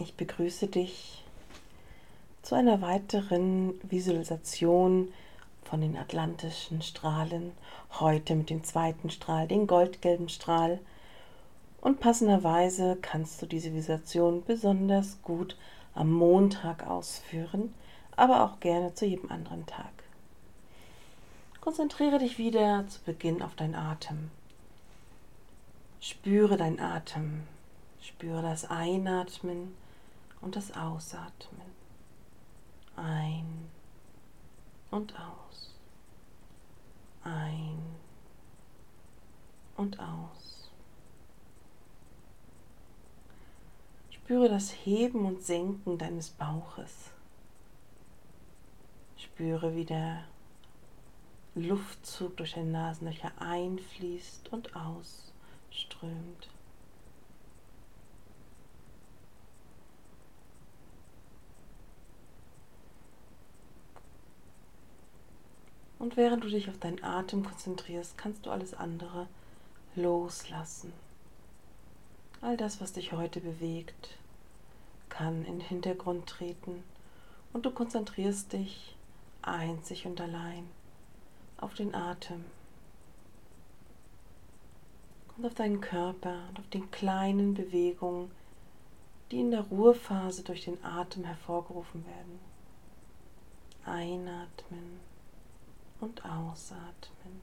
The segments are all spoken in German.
Ich begrüße dich zu einer weiteren Visualisation von den atlantischen Strahlen. Heute mit dem zweiten Strahl, den goldgelben Strahl. Und passenderweise kannst du diese Visualisation besonders gut am Montag ausführen, aber auch gerne zu jedem anderen Tag. Konzentriere dich wieder zu Beginn auf deinen Atem. Spüre deinen Atem. Spüre das Einatmen und das Ausatmen. Ein und aus. Ein und aus. Spüre das Heben und Senken deines Bauches. Spüre, wie der Luftzug durch deine Nasenlöcher einfließt und ausströmt. Und während du dich auf deinen Atem konzentrierst, kannst du alles andere loslassen. All das, was dich heute bewegt, kann in den Hintergrund treten und du konzentrierst dich einzig und allein auf den Atem und auf deinen Körper und auf die kleinen Bewegungen, die in der Ruhephase durch den Atem hervorgerufen werden. Einatmen und ausatmen.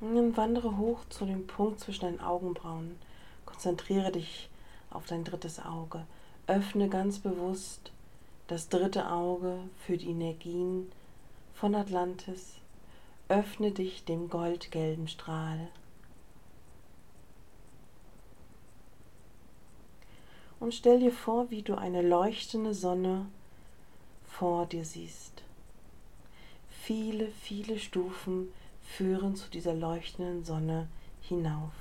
Und dann wandere hoch zu dem Punkt zwischen deinen Augenbrauen. Konzentriere dich auf dein drittes Auge. Öffne ganz bewusst das dritte Auge für die Energien von Atlantis. Öffne dich dem goldgelben Strahl. Und stell dir vor, wie du eine leuchtende Sonne vor dir siehst. Viele, viele Stufen führen zu dieser leuchtenden Sonne hinauf.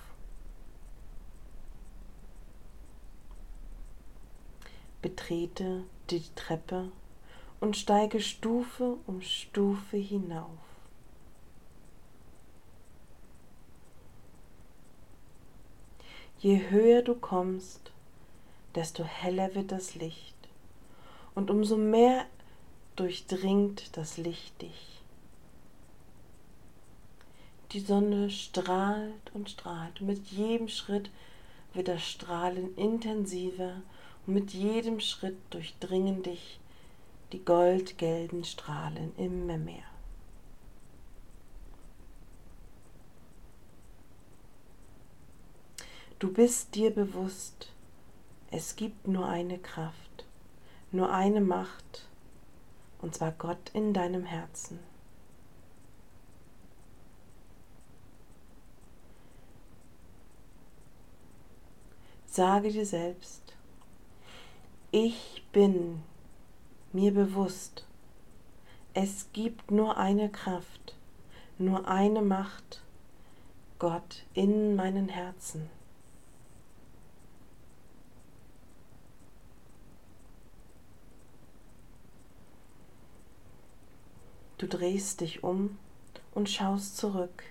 Betrete die Treppe und steige Stufe um Stufe hinauf. Je höher du kommst, desto heller wird das Licht und umso mehr durchdringt das Licht dich. Die Sonne strahlt und strahlt und mit jedem Schritt wird das Strahlen intensiver und mit jedem Schritt durchdringen dich die goldgelben Strahlen immer mehr. Du bist dir bewusst, es gibt nur eine Kraft, nur eine Macht, und zwar Gott in deinem Herzen. Sage dir selbst, ich bin mir bewusst, es gibt nur eine Kraft, nur eine Macht, Gott in meinen Herzen. Du drehst dich um und schaust zurück.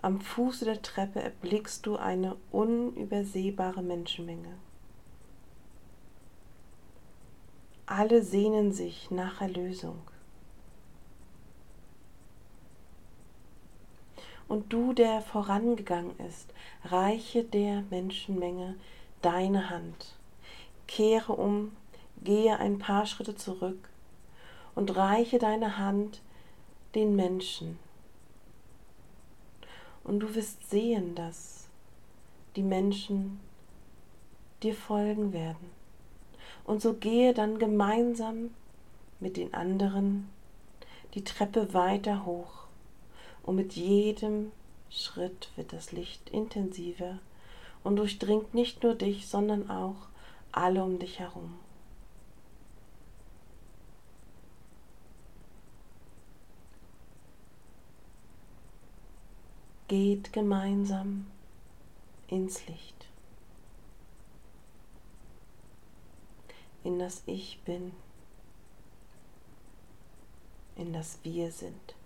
Am Fuße der Treppe erblickst du eine unübersehbare Menschenmenge. Alle sehnen sich nach Erlösung. Und du, der vorangegangen ist, reiche der Menschenmenge deine Hand. Kehre um, gehe ein paar Schritte zurück und reiche deine Hand den Menschen. Und du wirst sehen, dass die Menschen dir folgen werden. Und so gehe dann gemeinsam mit den anderen die Treppe weiter hoch. Und mit jedem Schritt wird das Licht intensiver und durchdringt nicht nur dich, sondern auch alle um dich herum. Geht gemeinsam ins Licht, in das Ich bin, in das Wir sind.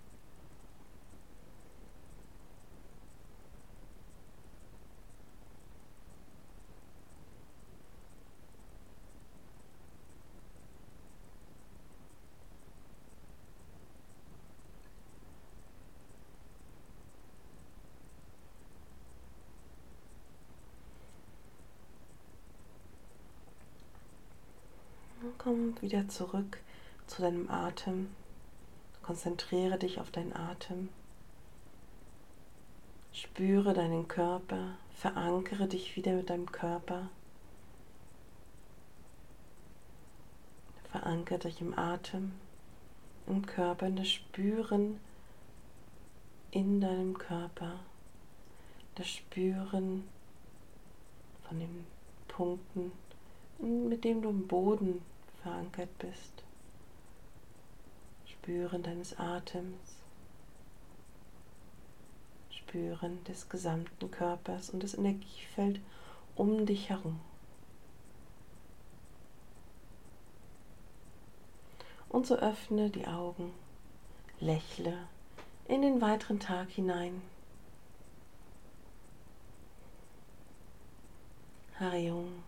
Komm wieder zurück zu deinem Atem. Konzentriere dich auf deinen Atem. Spüre deinen Körper, verankere dich wieder mit deinem Körper. Verankere dich im Atem, im Körper, in das Spüren in deinem Körper, das Spüren von den Punkten, mit dem du im Boden verankert bist. Spüren deines Atems. Spüren des gesamten Körpers und das Energiefeld um dich herum. Und so öffne die Augen, lächle in den weiteren Tag hinein. Harium.